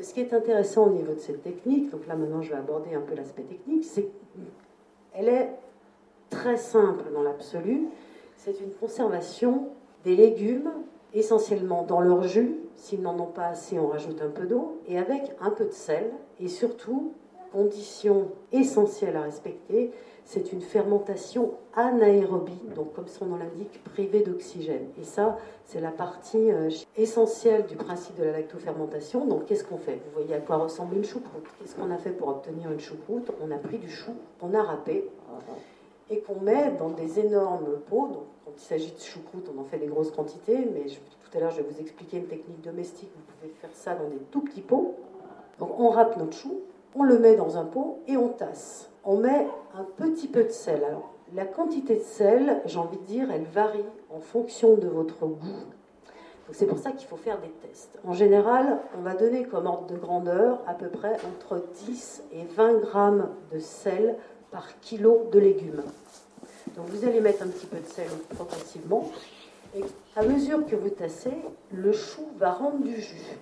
Ce qui est intéressant au niveau de cette technique, donc là maintenant je vais aborder un peu l'aspect technique, c'est qu'elle est très simple dans l'absolu. C'est une conservation des légumes essentiellement dans leur jus. S'ils n'en ont pas assez, on rajoute un peu d'eau et avec un peu de sel. Et surtout, condition essentielle à respecter, c'est une fermentation anaérobie, donc comme son nom l'indique, privée d'oxygène. Et ça, c'est la partie euh, essentielle du principe de la lactofermentation. Donc qu'est-ce qu'on fait? Vous voyez à quoi ressemble une choucroute. Qu'est-ce qu'on a fait pour obtenir une choucroute? On a pris du chou, on a râpé et qu'on met dans des énormes pots. Donc, quand il s'agit de choucroute, on en fait des grosses quantités, mais tout à l'heure, je vais vous expliquer une technique domestique. Vous pouvez faire ça dans des tout petits pots. Donc, on râpe notre chou, on le met dans un pot et on tasse. On met un petit peu de sel. Alors, la quantité de sel, j'ai envie de dire, elle varie en fonction de votre goût. C'est pour ça qu'il faut faire des tests. En général, on va donner comme ordre de grandeur à peu près entre 10 et 20 grammes de sel par kilo de légumes. Donc vous allez mettre un petit peu de sel progressivement. À mesure que vous tassez, le chou va rendre du jus.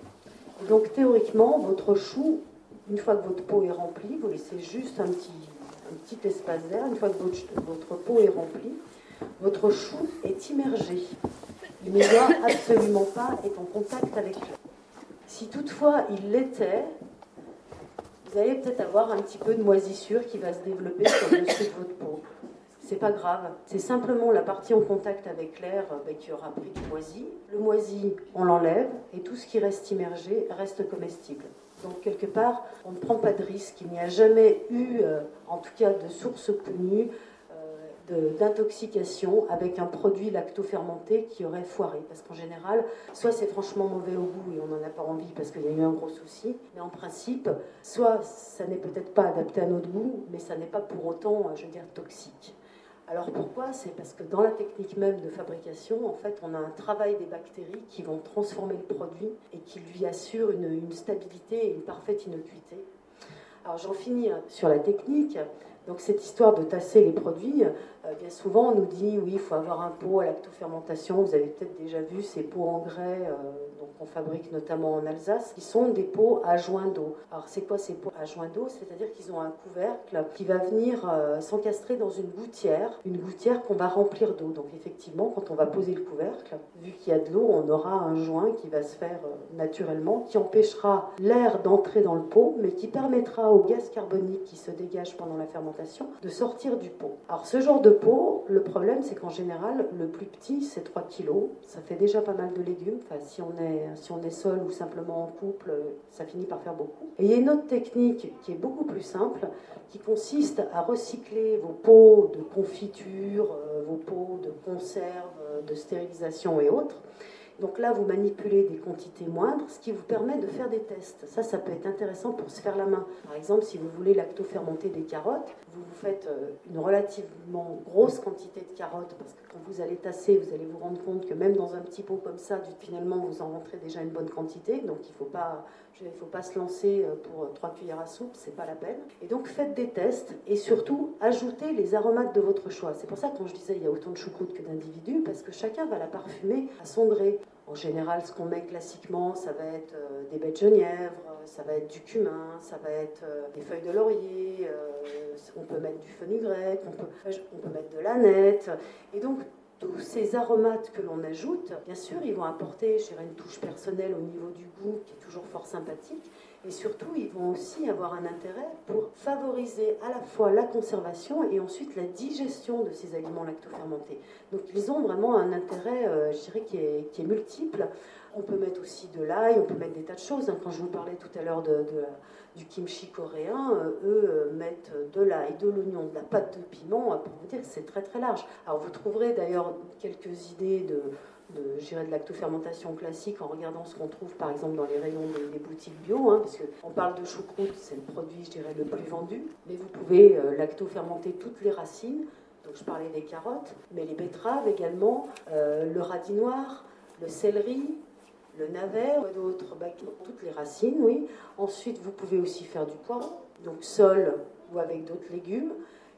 donc théoriquement, votre chou, une fois que votre pot est rempli, vous laissez juste un petit, un petit espace d'air. Une fois que votre, votre pot est rempli, votre chou est immergé. Il ne doit absolument pas être en contact avec l'eau. Si toutefois il l'était, vous allez peut-être avoir un petit peu de moisissure qui va se développer sur le dessus de votre peau. C'est pas grave, c'est simplement la partie en contact avec l'air euh, bah, qui aura pris du moisi. Le moisi, on l'enlève et tout ce qui reste immergé reste comestible. Donc quelque part, on ne prend pas de risque. Il n'y a jamais eu, euh, en tout cas de source connue, d'intoxication avec un produit lacto-fermenté qui aurait foiré. Parce qu'en général, soit c'est franchement mauvais au goût et on n'en a pas envie parce qu'il y a eu un gros souci, mais en principe, soit ça n'est peut-être pas adapté à notre goût, mais ça n'est pas pour autant, je veux dire, toxique. Alors pourquoi? C'est parce que dans la technique même de fabrication, en fait, on a un travail des bactéries qui vont transformer le produit et qui lui assure une, stabilité et une parfaite innocuité. Alors j'en finis sur la technique. Donc cette histoire de tasser les produits, euh, bien souvent on nous dit oui, il faut avoir un pot à lactofermentation. Vous avez peut-être déjà vu ces pots en grès euh, qu'on fabrique notamment en Alsace, qui sont des pots à joint d'eau. Alors c'est quoi ces pots à joint d'eau? C'est-à-dire qu'ils ont un couvercle qui va venir euh, s'encastrer dans une gouttière, une gouttière qu'on va remplir d'eau. Donc effectivement, quand on va poser le couvercle, vu qu'il y a de l'eau, on aura un joint qui va se faire naturellement, qui empêchera l'air d'entrer dans le pot, mais qui permettra au gaz carbonique qui se dégage pendant la fermentation de sortir du pot. Alors ce genre de pot, le problème c'est qu'en général, le plus petit c'est 3 kg. Ça fait déjà pas mal de légumes. Enfin, si on est, si on est seul ou simplement en couple, ça finit par faire beaucoup. Et il y a une autre technique qui est beaucoup plus simple, qui consiste à recycler vos pots de confiture, euh, vos pots de conserve, euh, de stérilisation et autres donc là, vous manipulez des quantités moindres, ce qui vous permet de faire des tests. Ça, ça peut être intéressant pour se faire la main. Par exemple, si vous voulez lacto-fermenter des carottes, vous vous faites euh, une relativement grosse quantité de carottes, parce que quand vous allez tasser, vous allez vous rendre compte que même dans un petit pot comme ça, finalement, vous en rentrez déjà une bonne quantité. Donc il ne faut pas faut pas se lancer euh, pour trois cuillères à soupe, c'est pas la peine. Et donc faites des tests et surtout ajoutez les aromates de votre choix. C'est pour ça que quand je disais il y a autant de choucroute que d'individus, parce que chacun va la parfumer à son gré. En général, ce qu'on met classiquement, ça va être euh, des baies de genièvre, ça va être du cumin, ça va être euh, des feuilles de laurier, on peut mettre du fenugrec, on peut, on peut mettre de l'aneth. Et donc tous ces aromates que l'on ajoute, bien sûr, ils vont apporter, je dirais, une touche personnelle au niveau du goût qui est toujours fort sympathique. Et surtout, ils vont aussi avoir un intérêt pour favoriser à la fois la conservation et ensuite la digestion de ces aliments lactofermentés. Donc, ils ont vraiment un intérêt, euh, je dirais, qui est, multiple. On peut mettre aussi de l'ail, on peut mettre des tas de choses. Hein. Quand je vous parlais tout à l'heure du kimchi coréen, euh, eux euh, mettent de l'ail, de l'oignon, de la pâte de piment, pour vous dire que c'est très très large. Alors vous trouverez d'ailleurs quelques idées de, de, de lactofermentation classique en regardant ce qu'on trouve par exemple dans les rayons des, boutiques bio, hein, parce qu'on parle de choucroute, c'est le produit je dirais le plus vendu, mais vous pouvez euh, lactofermenter toutes les racines, donc je parlais des carottes, mais les betteraves également, le radis noir, le céleri, le navet, d'autres, toutes les racines, oui. Ensuite, vous pouvez aussi faire du poireau, donc sol ou avec d'autres légumes.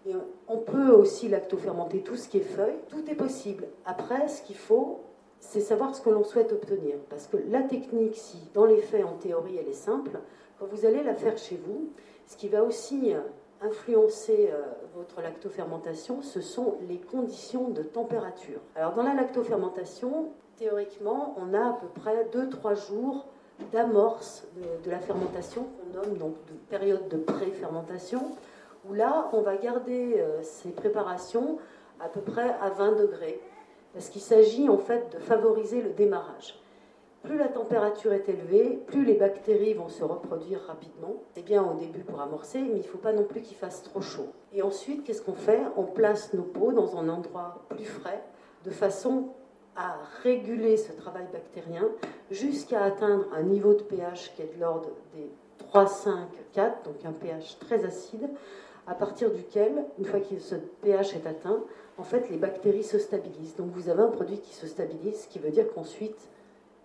Et on peut aussi lactofermenter tout ce qui est feuilles. Tout est possible. Après, ce qu'il faut, c'est savoir ce que l'on souhaite obtenir. Parce que la technique, si dans les faits, en théorie, elle est simple, quand vous allez la faire chez vous, ce qui va aussi influencer euh, votre lactofermentation, ce sont les conditions de température. Alors dans la lactofermentation, théoriquement, on a à peu près 2-3 jours d'amorce de, la fermentation qu'on nomme donc de période de pré-fermentation, où là, on va garder euh, ces préparations à peu près à 20 degrés, parce qu'il s'agit en fait de favoriser le démarrage. Plus la température est élevée, plus les bactéries vont se reproduire rapidement. C'est bien au début pour amorcer, mais il ne faut pas non plus qu'il fasse trop chaud. Et ensuite, qu'est-ce qu'on fait? On place nos pots dans un endroit plus frais, de façon à réguler ce travail bactérien jusqu'à atteindre un niveau de pH qui est de l'ordre des 3, 5, 4, donc un pH très acide, à partir duquel, une fois que ce pH est atteint, en fait, les bactéries se stabilisent. Donc vous avez un produit qui se stabilise, ce qui veut dire qu'ensuite,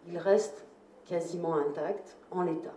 il reste quasiment intact en l'état.